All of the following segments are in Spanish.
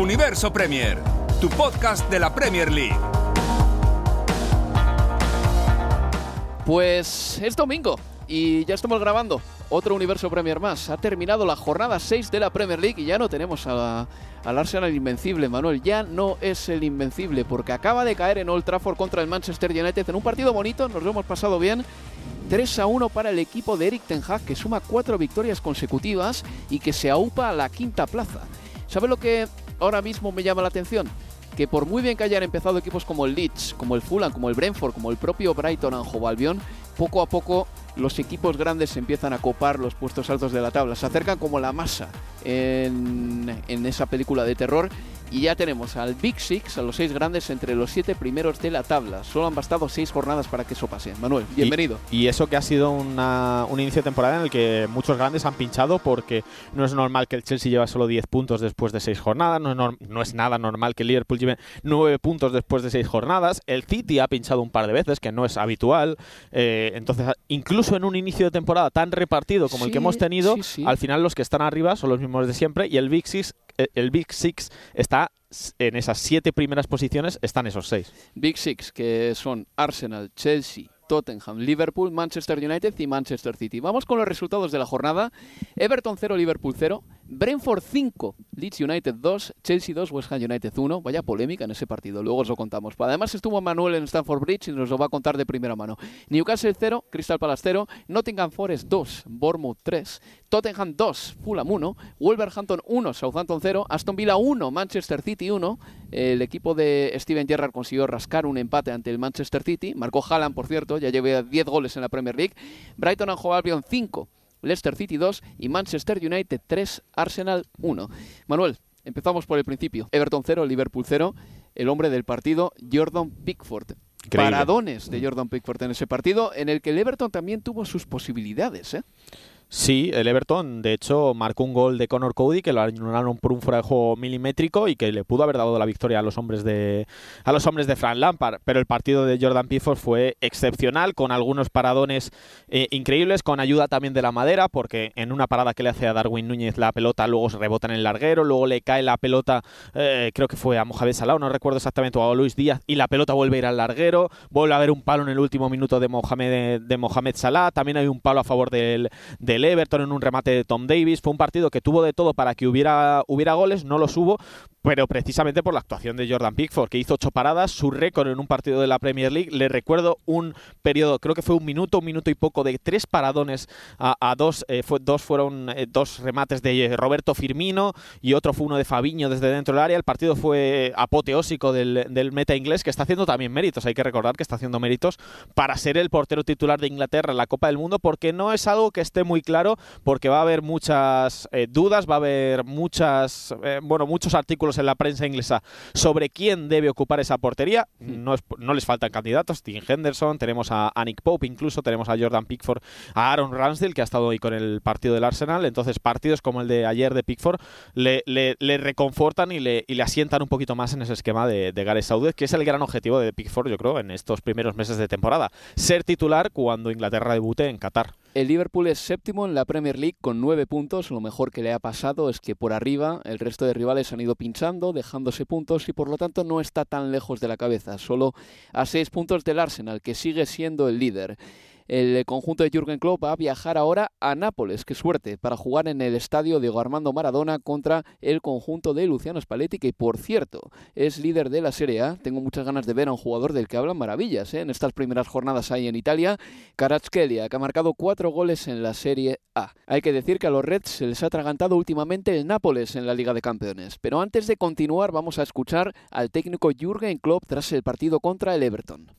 Universo Premier, tu podcast de la Premier League. Pues es domingo y ya estamos grabando otro Universo Premier más. Ha terminado la jornada 6 de la Premier League y ya no tenemos a, al Arsenal invencible, Manuel. Ya no es el invencible porque acaba de caer en Old Trafford contra el Manchester United en un partido bonito, nos lo hemos pasado bien. 3 a 1 para el equipo de Eric Ten Hag que suma cuatro victorias consecutivas y que se aupa a la quinta plaza. ¿Sabe lo que ahora mismo me llama la atención? Que por muy bien que hayan empezado equipos como el Leeds, como el Fulham, como el Brentford, como el propio Brighton Anjo Albion, poco a poco los equipos grandes empiezan a copar los puestos altos de la tabla. Se acercan como la masa en, en esa película de terror y ya tenemos al Big Six, a los seis grandes, entre los siete primeros de la tabla. Solo han bastado seis jornadas para que eso pase. Manuel, bienvenido. Y, y eso que ha sido una, un inicio de temporada en el que muchos grandes han pinchado porque no es normal que el Chelsea lleve solo 10 puntos después de seis jornadas, no es, no es nada normal que el Liverpool lleve 9 puntos después de seis jornadas, el City ha pinchado un par de veces, que no es habitual, eh, entonces incluso en un inicio de temporada tan repartido como el que hemos tenido, sí, sí. al final los que están arriba son los mismos de siempre y el Big Six, el Big Six está en esas siete primeras posiciones, están esos seis. Big Six, que son Arsenal, Chelsea, Tottenham, Liverpool, Manchester United y Manchester City. Vamos con los resultados de la jornada. Everton 0, Liverpool 0, Brentford 5, Leeds United 2, Chelsea 2, West Ham United 1. Vaya polémica en ese partido, luego os lo contamos. Además estuvo Manuel en Stamford Bridge y nos lo va a contar de primera mano. Newcastle 0, Crystal Palace 0, Nottingham Forest 2, Bournemouth 3, Tottenham 2, Fulham 1, Wolverhampton 1, Southampton 0, Aston Villa 1, Manchester City 1. El equipo de Steven Gerrard consiguió rascar un empate ante el Manchester City. Marcó Haaland, por cierto, ya lleva 10 goles en la Premier League. Brighton and Hove Albion 5, Leicester City 2 y Manchester United 3, Arsenal 1. Manuel, empezamos por el principio. Everton 0, Liverpool 0. El hombre del partido, Jordan Pickford. Increíble. Paradones de Jordan Pickford en ese partido, en el que el Everton también tuvo sus posibilidades. ¿eh? Sí, el Everton, de hecho, marcó un gol de Conor Cody que lo anularon por un fuera de juego milimétrico y que le pudo haber dado la victoria a los hombres de a los hombres de Frank Lampard. Pero el partido de Jordan Pickford fue excepcional, con algunos paradones eh, increíbles, con ayuda también de la madera, porque en una parada que le hace a Darwin Núñez la pelota luego se rebota en el larguero, luego le cae la pelota, eh, creo que fue a Mohamed Salah, no recuerdo exactamente, o a Luis Díaz, y la pelota vuelve a ir al larguero, vuelve a haber un palo en el último minuto de Mohamed, de Mohamed Salah, también hay un palo a favor del, del Everton en un remate de Tom Davis. Fue un partido que tuvo de todo para que hubiera, hubiera goles, no los hubo, pero precisamente por la actuación de Jordan Pickford, que hizo ocho paradas, su récord en un partido de la Premier League. Le recuerdo un periodo, creo que fue un minuto, un minuto y poco, de tres paradones a, a dos. eh, fue, dos fueron eh, dos remates de eh, Roberto Firmino y otro fue uno de Fabiño desde dentro del área. El partido fue apoteósico del, del meta inglés, que está haciendo también méritos. Hay que recordar que está haciendo méritos para ser el portero titular de Inglaterra en la Copa del Mundo, porque no es algo que esté muy claro, porque va a haber muchas eh, dudas, va a haber muchas, eh, bueno, muchos artículos en la prensa inglesa sobre quién debe ocupar esa portería. No, es- no les faltan candidatos. Tim Henderson, tenemos a, a Nick Pope, incluso tenemos a Jordan Pickford, a Aaron Ramsdale, que ha estado hoy con el partido del Arsenal. Entonces, partidos como el de ayer de Pickford le, le- le reconfortan y le, y le asientan un poquito más en ese esquema de, de Gareth Southgate, que es el gran objetivo de Pickford, yo creo, en estos primeros meses de temporada. Ser titular cuando Inglaterra debute en Qatar. El Liverpool es séptimo en la Premier League con nueve puntos. Lo mejor que le ha pasado es que por arriba el resto de rivales han ido pinchando, dejándose puntos y por lo tanto no está tan lejos de la cabeza, solo a seis puntos del Arsenal, que sigue siendo el líder. El conjunto de Jürgen Klopp va a viajar ahora a Nápoles, qué suerte, para jugar en el estadio Diego Armando Maradona contra el conjunto de Luciano Spalletti, que por cierto es líder de la Serie A. Tengo muchas ganas de ver a un jugador del que hablan maravillas ¿eh? en estas primeras jornadas ahí en Italia, Karatskelia, que ha marcado cuatro goles en la Serie A. Hay que decir que a los Reds se les ha atragantado últimamente el Nápoles en la Liga de Campeones. Pero antes de continuar, vamos a escuchar al técnico Jürgen Klopp tras el partido contra el Everton.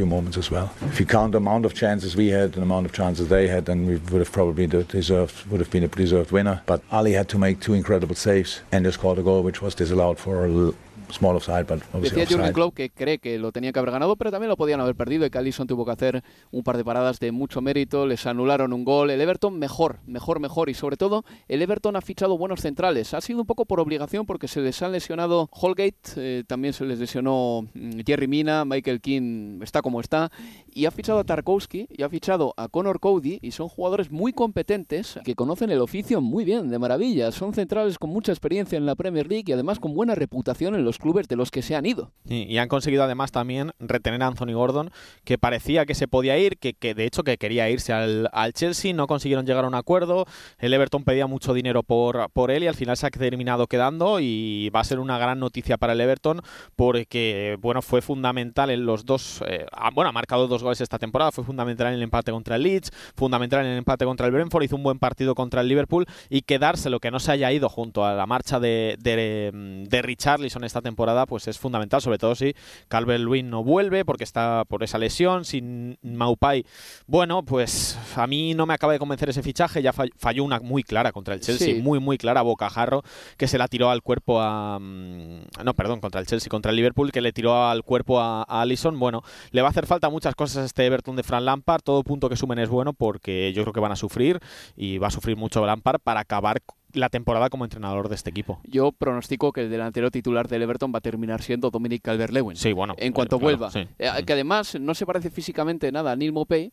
few moments as well. If you count the amount of chances we had and the amount of chances they had, then we would have probably deserved, would have been a deserved winner. But Ali had to make two incredible saves and just scored a goal which was disallowed for a small offside, but Decía Jurgen Klopp que cree que lo tenía que haber ganado, pero también lo podían haber perdido y que Alisson tuvo que hacer un par de paradas de mucho mérito, les anularon un gol. El Everton mejor, mejor, mejor y sobre todo el Everton ha fichado buenos centrales. Ha sido un poco por obligación porque se les han lesionado Holgate, eh, también se les lesionó mm, Jerry Mina, Michael King está como está y ha fichado a Tarkowski y ha fichado a Connor Cody y son jugadores muy competentes que conocen el oficio muy bien, de maravilla. Son centrales con mucha experiencia en la Premier League y además con buena reputación en los clubes de los que se han ido. Y, han conseguido además también retener a Anthony Gordon, que parecía que se podía ir, que, que de hecho que quería irse al, al, Chelsea, no consiguieron llegar a un acuerdo, el Everton pedía mucho dinero por, por él y al final se ha terminado quedando y va a ser una gran noticia para el Everton porque bueno fue fundamental en los dos, eh, bueno ha marcado dos goles esta temporada, fue fundamental en el empate contra el Leeds, fundamental en el empate contra el Brentford, hizo un buen partido contra el Liverpool y quedárselo que no se haya ido junto a la marcha de, de, de Richarlison esta temporada pues es fundamental, sobre todo si Calvert-Lewin no vuelve porque está por esa lesión, sin Maupai, bueno, pues a mí no me acaba de convencer ese fichaje, ya falló una muy clara contra el Chelsea, muy muy clara, bocajarro, que se la tiró al cuerpo a mm, no, perdón, contra el Chelsea, contra el Liverpool, que le tiró al cuerpo a, a Allison, bueno, le va a hacer falta muchas cosas a este Everton de Fran Lampard, todo punto que sumen es bueno porque yo creo que van a sufrir y va a sufrir mucho Lampard para acabar la temporada como entrenador de este equipo. Yo pronostico que el delantero titular del Everton va a terminar siendo Dominic Calvert-Lewin. Sí, bueno. En cuanto vuelva. Eh, que además no se parece físicamente nada a Neil Mopey,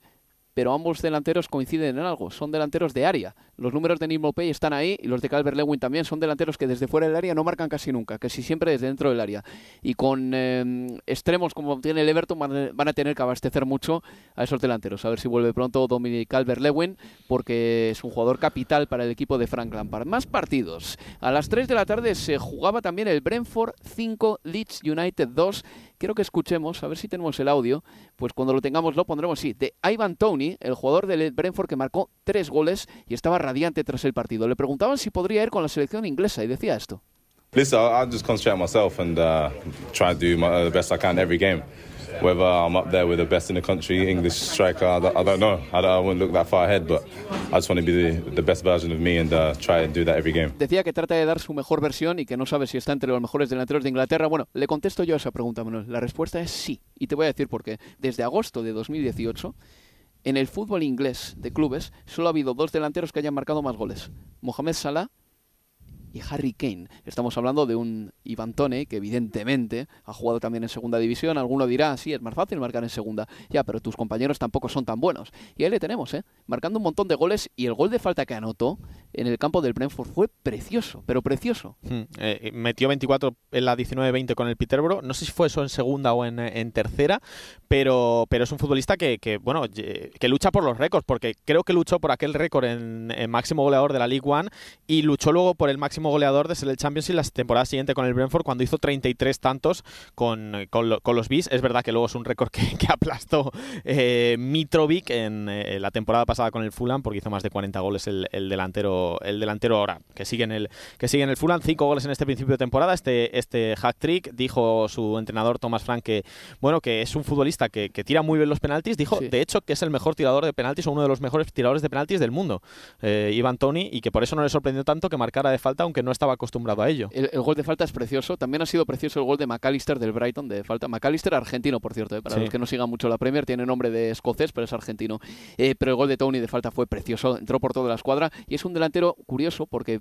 pero ambos delanteros coinciden en algo, son delanteros de área. Los números de Nimo Pay están ahí y los de Calvert Lewin también son delanteros que desde fuera del área no marcan casi nunca, casi siempre desde dentro del área. Y con em, extremos como tiene el Everton van, a tener que abastecer mucho a esos delanteros. A ver si vuelve pronto Dominic Calvert Lewin, porque es un jugador capital para el equipo de Frank Lampard. Más partidos. A las 3 de la tarde se jugaba también el Brentford 5, Leeds United 2 quiero que escuchemos, a ver si tenemos el audio, pues cuando lo tengamos lo pondremos, sí, de Ivan Tony, el jugador del Brentford que marcó tres goles y estaba radiante tras el partido. Le preguntaban si podría ir con la selección inglesa y decía esto. Listen, I'll just concentrate on myself and uh, try to do my, the best I can every game. Whether I'm up there with the best in the country, English striker, I don't, I don't know. I, don't, I wouldn't look that far ahead, but I just want to be the, the best version of me and uh, try and do that every game. Decía que trata de dar su mejor versión y que no sabe si está entre los mejores delanteros de Inglaterra. Bueno, le contesto yo a esa pregunta, Manuel. La respuesta es sí. Y te voy a decir por qué. Desde agosto de 2018, en el fútbol inglés de clubes, solo ha habido dos delanteros que hayan marcado más goles. Mohamed Salah y Harry Kane. Estamos hablando de un Ivan Tone que evidentemente ha jugado también en segunda división. Alguno dirá, sí, es más fácil marcar en segunda. Ya, pero tus compañeros tampoco son tan buenos. Y ahí le tenemos, ¿eh? Marcando un montón de goles y el gol de falta que anotó en el campo del Brentford fue precioso, pero precioso. Hmm, eh, metió 24 en la 19-20 con el Peterborough. No sé si fue eso en segunda o en, tercera, pero, pero es un futbolista que, bueno, que lucha por los récords, porque creo que luchó por aquel récord en, en máximo goleador de la League One y luchó luego por el máximo goleador de el Champions y la temporada siguiente con el Brentford cuando hizo 33 tantos con, con, los Bees. Es verdad que luego es un récord que, aplastó eh, Mitrovic en eh, la temporada pasada con el Fulham porque hizo más de 40 goles el, delantero el delantero ahora que sigue en el que sigue en el Fulham 5 goles en este principio de temporada este este hack trick dijo su entrenador Thomas Frank que bueno que es un futbolista que, tira muy bien los penaltis dijo de hecho que es el mejor tirador de penaltis o uno de los mejores tiradores de penaltis del mundo eh, Ivan Tony y que por eso no le sorprendió tanto que marcara de falta aunque no estaba acostumbrado a ello. El, gol de falta es precioso. También ha sido precioso el gol de McAllister del Brighton de falta. McAllister argentino, por cierto, eh, para los que no sigan mucho la Premier, tiene nombre de escocés, pero es argentino. Eh, pero el gol de Tony de falta fue precioso, entró por toda la escuadra y es un delantero curioso porque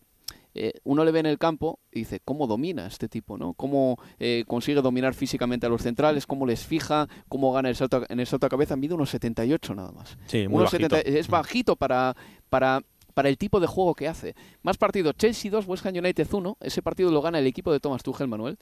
eh, uno le ve en el campo y dice, ¿cómo domina este tipo? ¿no? ¿Cómo eh, consigue dominar físicamente a los centrales? ¿Cómo les fija? ¿Cómo gana el salto, en el salto a cabeza? Mide unos 78 nada más. Sí, muy Unos bajito. 70 es bajito para, para, para el tipo de juego que hace. Más partido, Chelsea 2, West Ham United 1. Ese partido lo gana el equipo de Thomas Tuchel, Manuel.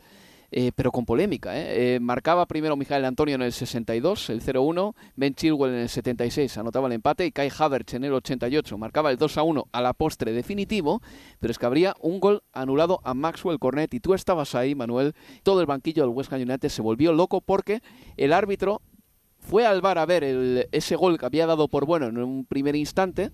Eh, pero con polémica. ¿eh? Eh, marcaba primero Mijael Antonio en el 62, el 0-1, Ben Chilwell en el 76 anotaba el empate y Kai Havertz en el 88 marcaba el 2-1 a la postre definitivo, pero es que habría un gol anulado a Maxwell Cornet y tú estabas ahí, Manuel. Todo el banquillo del West Ham United se volvió loco porque el árbitro fue al bar a ver el- ese gol que había dado por bueno en un primer instante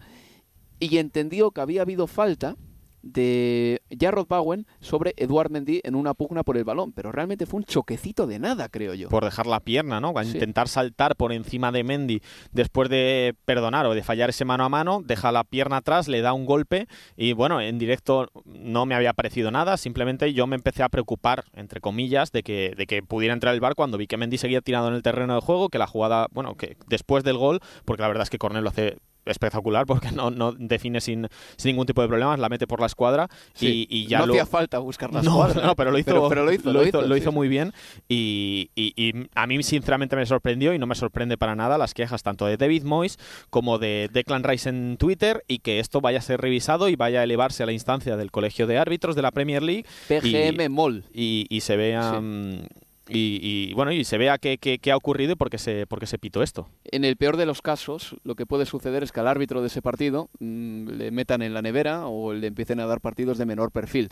y entendió que había habido falta de Jarrod Bowen sobre Eduard Mendy en una pugna por el balón, pero realmente fue un choquecito de nada, creo yo. por dejar la pierna, ¿no? A Sí. intentar saltar por encima de Mendy después de perdonar o de fallar ese mano a mano, deja la pierna atrás, le da un golpe y bueno, en directo no me había parecido nada, simplemente yo me empecé a preocupar, entre comillas, de que, de que pudiera entrar el bar cuando vi que Mendy seguía tirado en el terreno de juego, que la jugada, bueno, que después del gol, porque la verdad es que Cornel lo hace espectacular porque no, no define sin, sin ningún tipo de problemas, la mete por la escuadra Sí, y, y ya no lo, hacía falta buscar la no, escuadra, no, pero lo hizo, pero, pero lo hizo, lo hizo, lo sí, hizo sí. muy bien y, y- y a mí sinceramente me sorprendió y no me sorprende para nada las quejas tanto de David Moyes como de Declan Rice en Twitter y que esto vaya a ser revisado y vaya a elevarse a la instancia del Colegio de Árbitros de la Premier League PGM Mol. y, y se vea Sí. Y, y, bueno y se vea qué, qué- qué ha ocurrido y por qué se, por qué se pitó esto. En el peor de los casos, lo que puede suceder es que al árbitro de ese partido mm, le metan en la nevera o le empiecen a dar partidos de menor perfil.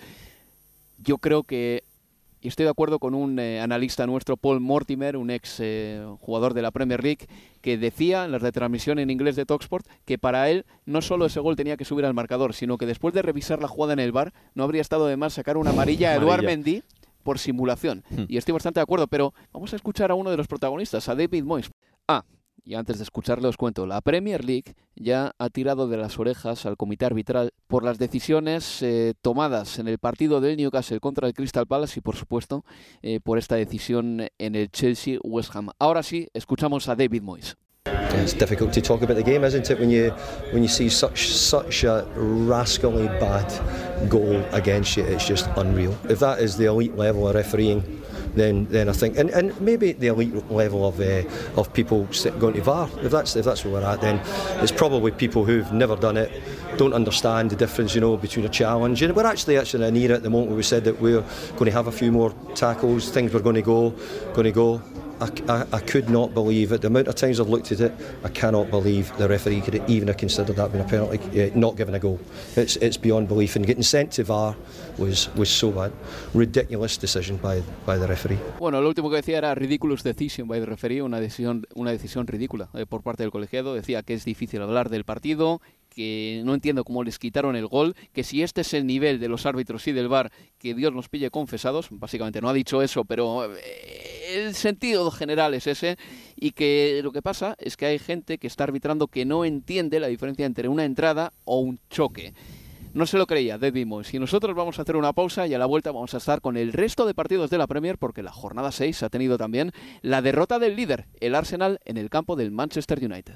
Yo creo que, y estoy de acuerdo con un eh, analista nuestro, Paul Mortimer, un ex eh, jugador de la Premier League, que decía en la retransmisión en inglés de Talksport que para él no solo ese gol tenía que subir al marcador, sino que después de revisar la jugada en el bar no habría estado de más sacar una amarilla a Eduard. Mendy por simulación. Hmm. Y estoy bastante de acuerdo, pero vamos a escuchar a uno de los protagonistas, a David Moyes. Ah, y antes de escucharle os cuento, la Premier League ya ha tirado de las orejas al comité arbitral por las decisiones eh, tomadas en el partido del Newcastle contra el Crystal Palace y por supuesto eh, por esta decisión en el Chelsea West Ham. Ahora sí, escuchamos a David Moyes. It's difficult to talk about the game, isn't it? When you when you see such such a rascally bad goal against you, it's just unreal. If that is the elite level of refereeing, then then I think, and, and maybe the elite level of uh, of people going to VAR. If that's if that's where we're at, then it's probably people who've never done it, don't understand the difference, you know, between a challenge. And we're actually actually in an era at the moment where we said that we're going to have a few more tackles, things were going to go, going to go. I, I, could not believe it. The amount of times I've looked at it, I cannot believe the referee could even have considered that being a penalty, uh, not giving a goal. It's, it's beyond belief. And getting sent to VAR was, was so bad. Ridiculous decision by, by the referee. Bueno, lo último que decía era ridiculous decision by the referee, una decisión, una decisión ridícula eh, por parte del colegiado. Decía que es difícil hablar del partido, que no entiendo cómo les quitaron el gol, que si este es el nivel de los árbitros y del VAR, que Dios nos pille confesados. Básicamente no ha dicho eso, pero eh, el sentido general es ese. Y que lo que pasa es que hay gente que está arbitrando que no entiende la diferencia entre una entrada o un choque. No se lo creía David Moyes. Y nosotros vamos a hacer una pausa y a la vuelta vamos a estar con el resto de partidos de la Premier porque la jornada 6 ha tenido también la derrota del líder, el Arsenal, en el campo del Manchester United.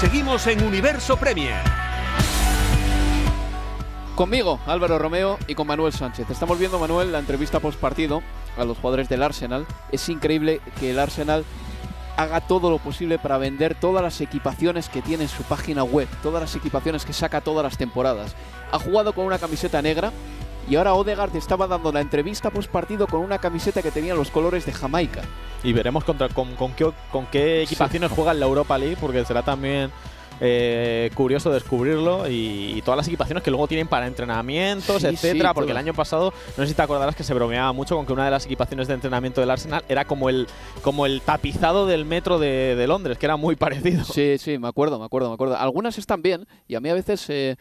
Seguimos en Universo Premier. Conmigo, Álvaro Romeo, y con Manuel Sánchez. Estamos viendo, Manuel, la entrevista post partido a los jugadores del Arsenal. Es increíble que el Arsenal haga todo lo posible para vender todas las equipaciones que tiene en su página web, todas las equipaciones que saca todas las temporadas. Ha jugado con una camiseta negra y ahora Odegaard estaba dando la entrevista post partido con una camiseta que tenía los colores de Jamaica. Y veremos contra, con, con qué, con qué equipaciones juega en la Europa League, porque será también eh, curioso descubrirlo y, y todas las equipaciones que luego tienen para entrenamientos, Sí, etcétera, sí, porque el año pasado, no sé si te acordarás que se bromeaba mucho con que una de las equipaciones de entrenamiento del Arsenal era como el, como el tapizado del metro de, de Londres, que era muy parecido. Sí, sí, me acuerdo, me acuerdo, me acuerdo. Algunas están bien y a mí a veces eh,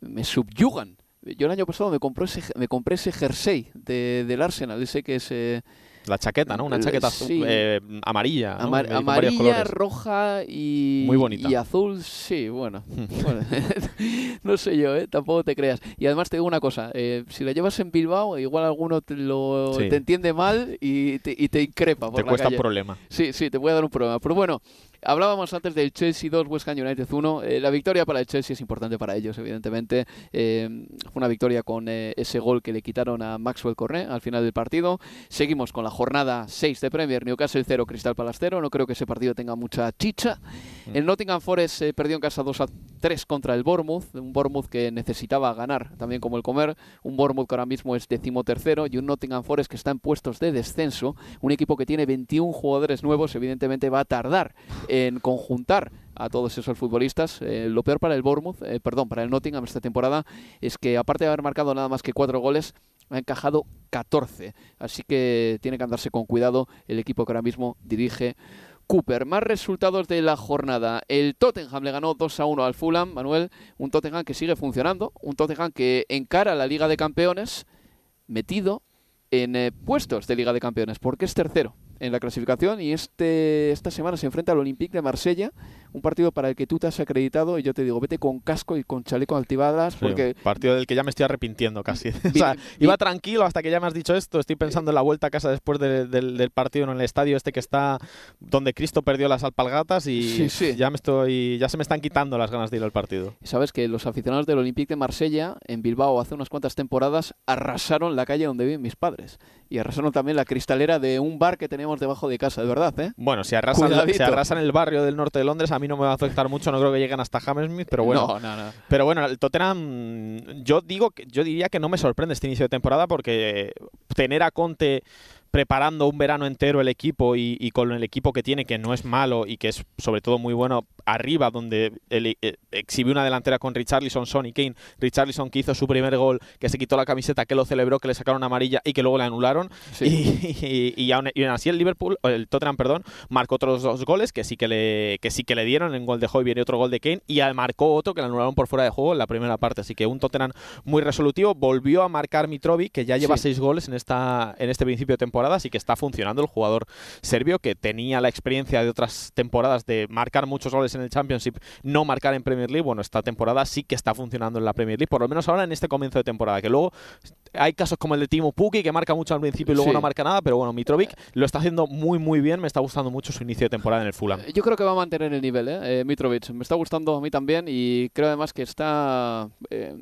me subyugan. Yo el año pasado me compré ese, me compré ese jersey de- del Arsenal, ese que es eh, La chaqueta, ¿no? Una chaqueta azul- sí. eh, amarilla. ¿no? amar- amarilla, roja y, Muy bonita. y azul. Sí, bueno. bueno, no sé yo, ¿eh? tampoco te creas. Y además te digo una cosa, eh, si la llevas en Bilbao, igual alguno te, lo, Sí. te entiende mal y te, y te increpa. Por Te la cuesta un problema. Sí, sí, te voy a dar un problema. Pero bueno, hablábamos antes del Chelsea 2, West Ham United 1. Eh, la victoria para el Chelsea es importante para ellos, evidentemente. Eh, fue una victoria con eh, ese gol que le quitaron a Maxwell Cornet al final del partido. Seguimos con la jornada 6 de Premier, Newcastle 0, Crystal Palace 0. No creo que ese partido tenga mucha chicha. El Nottingham Forest eh, perdió en casa 2 a 3 contra el Bournemouth, un Bournemouth que necesitaba ganar, también como el comer. Un Bournemouth que ahora mismo es decimotercero y un Nottingham Forest que está en puestos de descenso. Un equipo que tiene 21 jugadores nuevos, evidentemente va a tardar en conjuntar a todos esos futbolistas. Eh, lo peor para el Bournemouth, eh, perdón, para el Nottingham esta temporada es que aparte de haber marcado nada más que cuatro goles, ha encajado 14. Así que tiene que andarse con cuidado el equipo que ahora mismo dirige Cooper. Más resultados de la jornada. El Tottenham le ganó 2 a 1 al Fulham, Manuel. Un Tottenham que sigue funcionando. Un Tottenham que encara la Liga de Campeones metido en eh, puestos de Liga de Campeones, porque es tercero en la clasificación y este esta semana se enfrenta al Olympique de Marsella, un partido para el que tú te has acreditado y yo te digo, vete con casco y con chaleco altibadas Sí, porque partido del que ya me estoy arrepintiendo casi. o Vi- sea, vi- iba tranquilo hasta que ya me has dicho esto. Estoy pensando en la vuelta a casa después de- del- del partido en el estadio este que está donde Cristo perdió las alpalgatas y Sí, sí. ya me estoy ya se me están quitando las ganas de ir al partido. sabes que los aficionados del Olympique de Marsella en Bilbao hace unas cuantas temporadas arrasaron la calle donde viven mis padres y arrasaron también la cristalera de un bar que debajo de casa, de verdad, ¿eh? Bueno, si arrasan, Cuidadito. si arrasan el barrio del norte de Londres, a mí no me va a afectar mucho. No creo que lleguen hasta Hammersmith, pero bueno. No, no, no. Pero bueno, el Tottenham, yo digo yo diría que no me sorprende este inicio de temporada porque tener a Conte preparando un verano entero el equipo y, y con el equipo que tiene, que no es malo y que es sobre todo muy bueno arriba, donde él eh, exhibió una delantera con Richarlison, Son y Kane. Richarlison que hizo su primer gol, que se quitó la camiseta, que lo celebró, que le sacaron amarilla y que luego le anularon. Sí. Y, y- y aún, y aún así el Liverpool, el Tottenham, perdón, marcó otros dos goles que sí que le, que sí que le dieron, en gol de Hoybier y otro gol de Kane, y marcó otro que le anularon por fuera de juego en la primera parte. Así que un Tottenham muy resolutivo. Volvió a marcar Mitrovic, que ya lleva Sí. seis goles en esta en este principio de temporada, así que está funcionando el jugador serbio que tenía la experiencia de otras temporadas de marcar muchos goles en el Championship, no marcar en Premier League. Bueno, esta temporada sí que está funcionando en la Premier League, por lo menos ahora en este comienzo de temporada, que luego hay casos como el de Timo Pukki que marca mucho al principio y luego Sí. no marca nada, pero bueno, Mitrovic lo está haciendo muy muy bien, me está gustando mucho su inicio de temporada en el Fulham. Yo creo que va a mantener el nivel, ¿eh? Eh, Mitrovic. Me está gustando a mí también y creo además que está eh,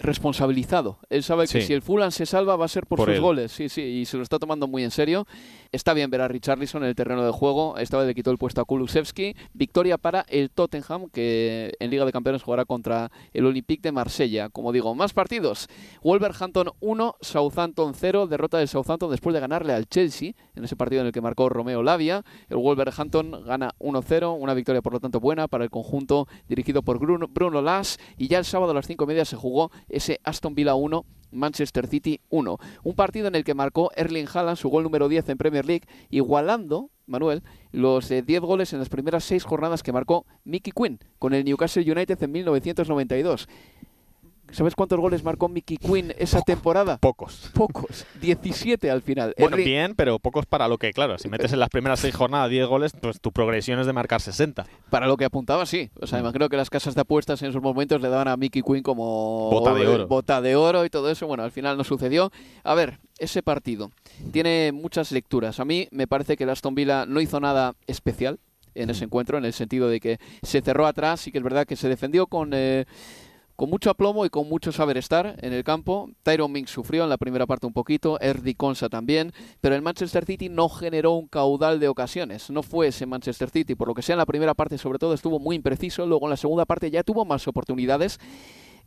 responsabilizado. Él sabe que Sí. si el Fulham se salva va a ser por, Por sus él. goles, sí, sí, y se lo está tomando muy en serio. Está bien ver a Richarlison en el terreno de juego. Esta vez le quitó el puesto a Kulusevski. Victoria para el Tottenham, que en Liga de Campeones jugará contra el Olympique de Marsella. Como digo, más partidos. Wolverhampton 1, Southampton 0. Derrota del Southampton después de ganarle al Chelsea en ese partido en el que marcó Romeo Lavia. El Wolverhampton gana 1-0. Una victoria, por lo tanto, buena para el conjunto dirigido por Bruno, Bruno Las. Y ya el sábado a las 5 y media se jugó ese Aston Villa 1. Manchester City 1. Un partido en el que marcó Erling Haaland su gol número 10 en Premier League, igualando, Manuel, los 10 goles en las primeras 6 jornadas que marcó Mickey Quinn con el Newcastle United en 1992. ¿Sabes cuántos goles marcó Mickey Quinn esa temporada? Pocos. Pocos. 17 al final. Bueno, bien, pero pocos para lo que, claro, si metes en las primeras seis jornadas 10 goles, pues tu progresión es de marcar 60. Para lo que apuntaba, sí. O sea, mm. imagino que las casas de apuestas en esos momentos le daban a Mickey Quinn como bota de oro. Bota de oro y todo eso. Bueno, al final no sucedió. A ver, ese partido tiene muchas lecturas. A mí me parece que el Aston Villa no hizo nada especial en ese mm. encuentro, en el sentido de que se cerró atrás y que es verdad que se defendió con... Eh, con mucho aplomo y con mucho saber estar en el campo. Tyron Mink sufrió en la primera parte un poquito, Erdi Consa también, pero el Manchester City no generó un caudal de ocasiones. No fue ese Manchester City, por lo que sea en la primera parte sobre todo estuvo muy impreciso, luego en la segunda parte ya tuvo más oportunidades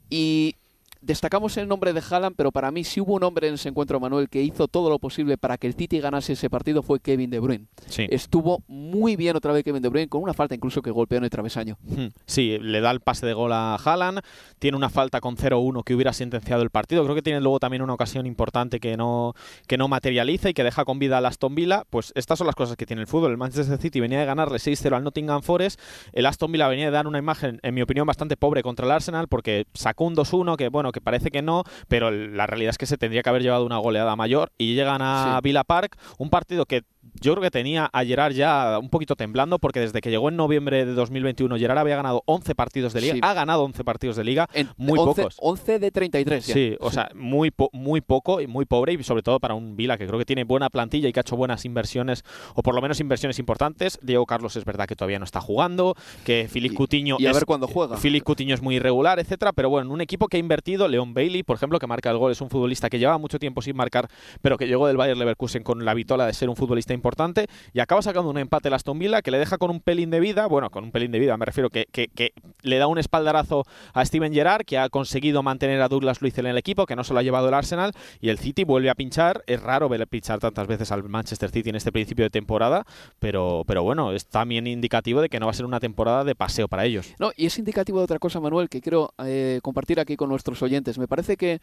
y destacamos el nombre de Haaland, pero para mí si hubo un hombre en ese encuentro, Manuel, que hizo todo lo posible para que el City ganase ese partido fue Kevin De Bruyne. Estuvo muy bien otra vez Kevin De Bruyne, con una falta incluso que golpeó en el travesaño. Hmm. Sí, le da el pase de gol a Haaland, tiene una falta con 0-1 que hubiera sentenciado el partido. Creo que tiene luego también una ocasión importante que no, que no materializa y que deja con vida a Aston Villa. Pues estas son las cosas que tiene el fútbol. El Manchester City venía de ganarle 6-0 al Nottingham Forest. El Aston Villa venía de dar una imagen, en mi opinión, bastante pobre contra el Arsenal porque sacó un 2-1 que, bueno, que parece que no, pero la realidad es que se tendría que haber llevado una goleada mayor y llegan a Villa Park, un partido que yo creo que tenía a Gerard ya un poquito temblando porque desde que llegó en noviembre de 2021 Gerard había ganado 11 partidos de liga, ha ganado 11 partidos de liga, muy pocos. 11 de 33 Sí, o sea, muy, muy poco y muy pobre y sobre todo para un Vila que creo que tiene buena plantilla y que ha hecho buenas inversiones o por lo menos inversiones importantes. Diego Carlos es verdad que todavía no está jugando, que Filipe Cutiño y a ver cuándo juega. Filipe Cutiño es muy irregular, etcétera, pero bueno, un equipo que ha invertido, Leon Bailey, por ejemplo, que marca el gol, es un futbolista que lleva mucho tiempo sin marcar, pero que llegó del Bayer Leverkusen con la vitola de ser un futbolista importante y acaba sacando un empate el Aston Villa que le deja con un pelín de vida, bueno, con un pelín de vida me refiero que, que, le da un espaldarazo a Steven Gerrard que ha conseguido mantener a Douglas Luiz en el equipo, que no se lo ha llevado el Arsenal y el City vuelve a pinchar, es raro ver pinchar tantas veces al Manchester City en este principio de temporada, pero, pero bueno, es también indicativo de que no va a ser una temporada de paseo para ellos. No, y es indicativo de otra cosa, Manuel, que quiero eh, compartir aquí con nuestros oyentes. Me parece que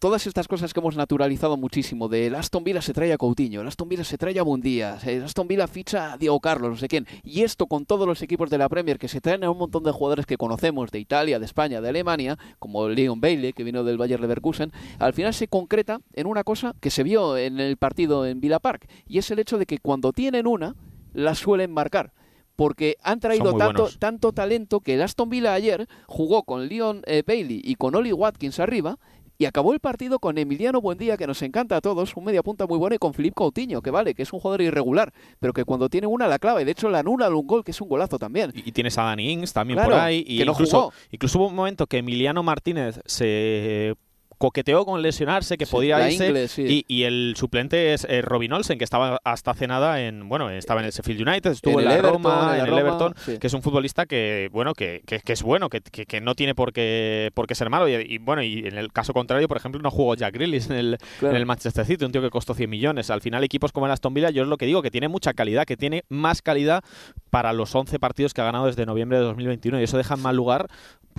todas estas cosas que hemos naturalizado muchísimo, de el Aston Villa se trae a Coutinho, el Aston Villa se trae a Bundía, el Aston Villa ficha a Diego Carlos, no sé quién, y esto con todos los equipos de la Premier que se traen a un montón de jugadores que conocemos de Italia, de España, de Alemania, como Leon Bailey, que vino del Bayer Leverkusen, al final se concreta en una cosa que se vio en el partido en Villa Park, y es el hecho de que cuando tienen una, la suelen marcar porque han traído tanto, tanto talento que el Aston Villa ayer jugó con Leon eh, Bailey y con Oli Watkins arriba y acabó el partido con Emiliano Buendía, que nos encanta a todos, un media punta muy bueno, y con Filipe Coutinho, que vale, que es un jugador irregular, pero que cuando tiene una la clave. De hecho, la anula un gol, que es un golazo también. Y, tienes a Dani Ings también por ahí. Y incluso, incluso hubo un momento que Emiliano Martínez se coqueteó con lesionarse, que podía irse. y, el suplente es eh, Robin Olsen, que estaba hasta cenada en, bueno, estaba en el Sheffield United, estuvo en, la Roma, en, el Everton, que es un futbolista que, bueno, que, que, es bueno, que, que, no tiene por qué, por qué ser malo. Y, bueno, y en el caso contrario, por ejemplo, no jugó Jack Grealish en el, en el Manchester City, un tío que costó 100 millones. Al final, equipos como el Aston Villa, yo es lo que digo, que tiene mucha calidad, que tiene más calidad para los 11 partidos que ha ganado desde noviembre de 2021 y eso deja en mal lugar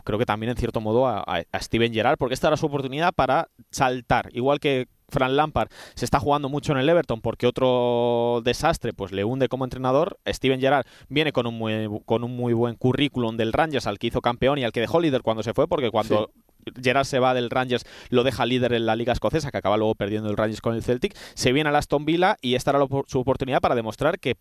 creo que también en cierto modo a, Steven Gerrard, porque esta era su oportunidad para saltar, igual que Fran Lampard se está jugando mucho en el Everton porque otro desastre pues le hunde como entrenador. Steven Gerrard viene con un muy, con un muy buen currículum del Rangers al que hizo campeón y al que dejó líder cuando se fue porque cuando Gerrard se va del Rangers, lo deja líder en la Liga Escocesa, que acaba luego perdiendo el Rangers con el Celtic. Se viene al Aston Villa y esta era su oportunidad para demostrar que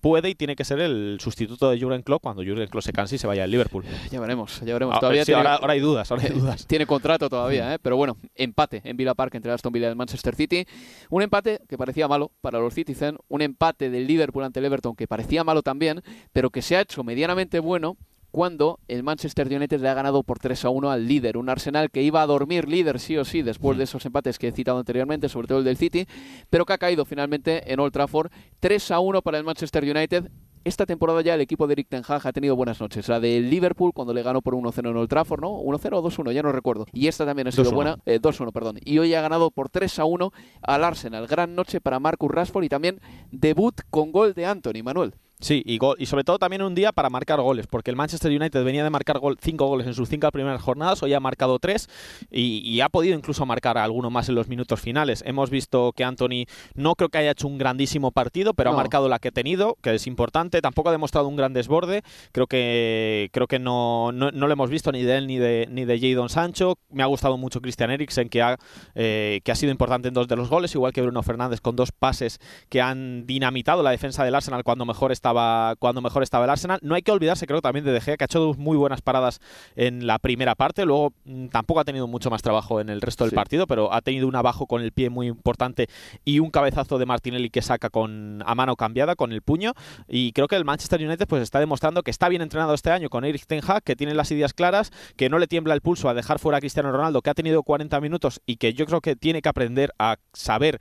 puede y tiene que ser el sustituto de Jurgen Klopp cuando Jurgen Klopp se canse y se vaya al Liverpool. Ya veremos, ya veremos. Ah, todavía ahora, hay dudas, ahora hay dudas. tiene contrato todavía, ¿eh? pero bueno, empate en Villa Park entre Aston Villa y el Manchester City. Un empate que parecía malo para los Citizen, un empate del Liverpool ante el Everton que parecía malo también, pero que se ha hecho medianamente bueno cuando el Manchester United le ha ganado por 3 a 1 al líder, un Arsenal que iba a dormir líder sí o sí después de esos empates que he citado anteriormente, sobre todo el del City, pero que ha caído finalmente en Old Trafford 3 a 1 para el Manchester United esta temporada ya el equipo de Eric Ten Hag ha tenido buenas noches. La de Liverpool cuando le ganó por 1-0 en Old Trafford, ¿no? 1-0 o 2-1, ya no recuerdo. Y esta también ha sido buena. 2-1, eh, perdón. Y hoy ha ganado por 3-1 al Arsenal. Gran noche para Marcus Rashford y también debut con gol de Anthony, Manuel. Sí, y, y sobre todo también un día para marcar goles, porque el Manchester United venía de marcar gol cinco goles en sus cinco primeras jornadas, hoy ha marcado tres y, ha podido incluso marcar alguno más en los minutos finales. Hemos visto que Anthony no creo que haya hecho un grandísimo partido, pero ha marcado la que ha tenido, que es importante. Tampoco ha demostrado un gran desborde. Creo que creo que no, no, lo hemos visto ni de él ni de ni de Jadon Sancho. Me ha gustado mucho Christian Eriksen, que ha, eh, que ha sido importante en dos de los goles, igual que Bruno Fernández con dos pases que han dinamitado la defensa del Arsenal cuando mejor está cuando mejor estaba el Arsenal. No hay que olvidarse, creo, también de De Gea, que ha hecho dos muy buenas paradas en la primera parte. Luego mm, tampoco ha tenido mucho más trabajo en el resto del partido, pero ha tenido un abajo con el pie muy importante y un cabezazo de Martinelli que saca con a mano cambiada con el puño. Y creo que el Manchester United pues está demostrando que está bien entrenado este año con Eric Ten Hag, que tiene las ideas claras, que no le tiembla el pulso a dejar fuera a Cristiano Ronaldo, que ha tenido 40 minutos y que yo creo que tiene que aprender a saber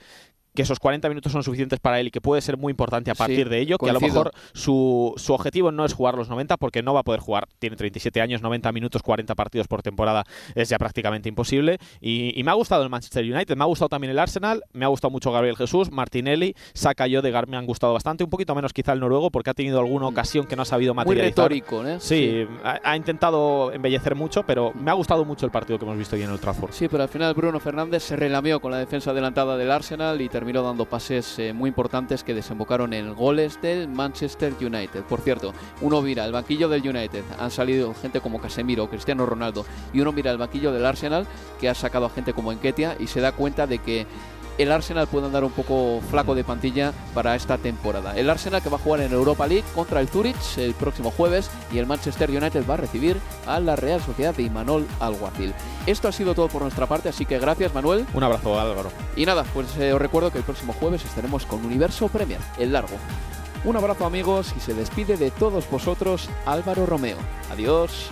que esos 40 minutos son suficientes para él y que puede ser muy importante a partir de ello, que a lo mejor su, su, objetivo no es jugar los 90 porque no va a poder jugar, tiene 37 años, 90 minutos, 40 partidos por temporada es ya prácticamente imposible y, me ha gustado el Manchester United, me ha gustado también el Arsenal, me ha gustado mucho Gabriel Jesús, Martinelli, Saka y Odegaard me han gustado bastante, un poquito menos quizá el noruego porque ha tenido alguna mm. ocasión que no ha sabido materializar. Muy retórico, ¿eh? Sí, Ha, intentado embellecer mucho, pero me ha gustado mucho el partido que hemos visto hoy en el Trafford. Sí, pero al final Bruno Fernández se relamió con la defensa adelantada del Arsenal y terminó dando pases eh, muy importantes que desembocaron en goles del Manchester United. Por cierto, uno mira el banquillo del United, han salido gente como Casemiro, Cristiano Ronaldo, y uno mira el banquillo del Arsenal, que ha sacado a gente como Enketia, y se da cuenta de que el Arsenal puede andar un poco flaco de pantilla para esta temporada. El Arsenal que va a jugar en Europa League contra el Zurich el próximo jueves y el Manchester United va a recibir a la Real Sociedad de Imanol Alguacil. Esto ha sido todo por nuestra parte, así que gracias Manuel. Un abrazo Álvaro. Y nada, pues eh, os recuerdo que el próximo jueves estaremos con Universo Premier, el largo. Un abrazo amigos y se despide de todos vosotros Álvaro Romeo. Adiós.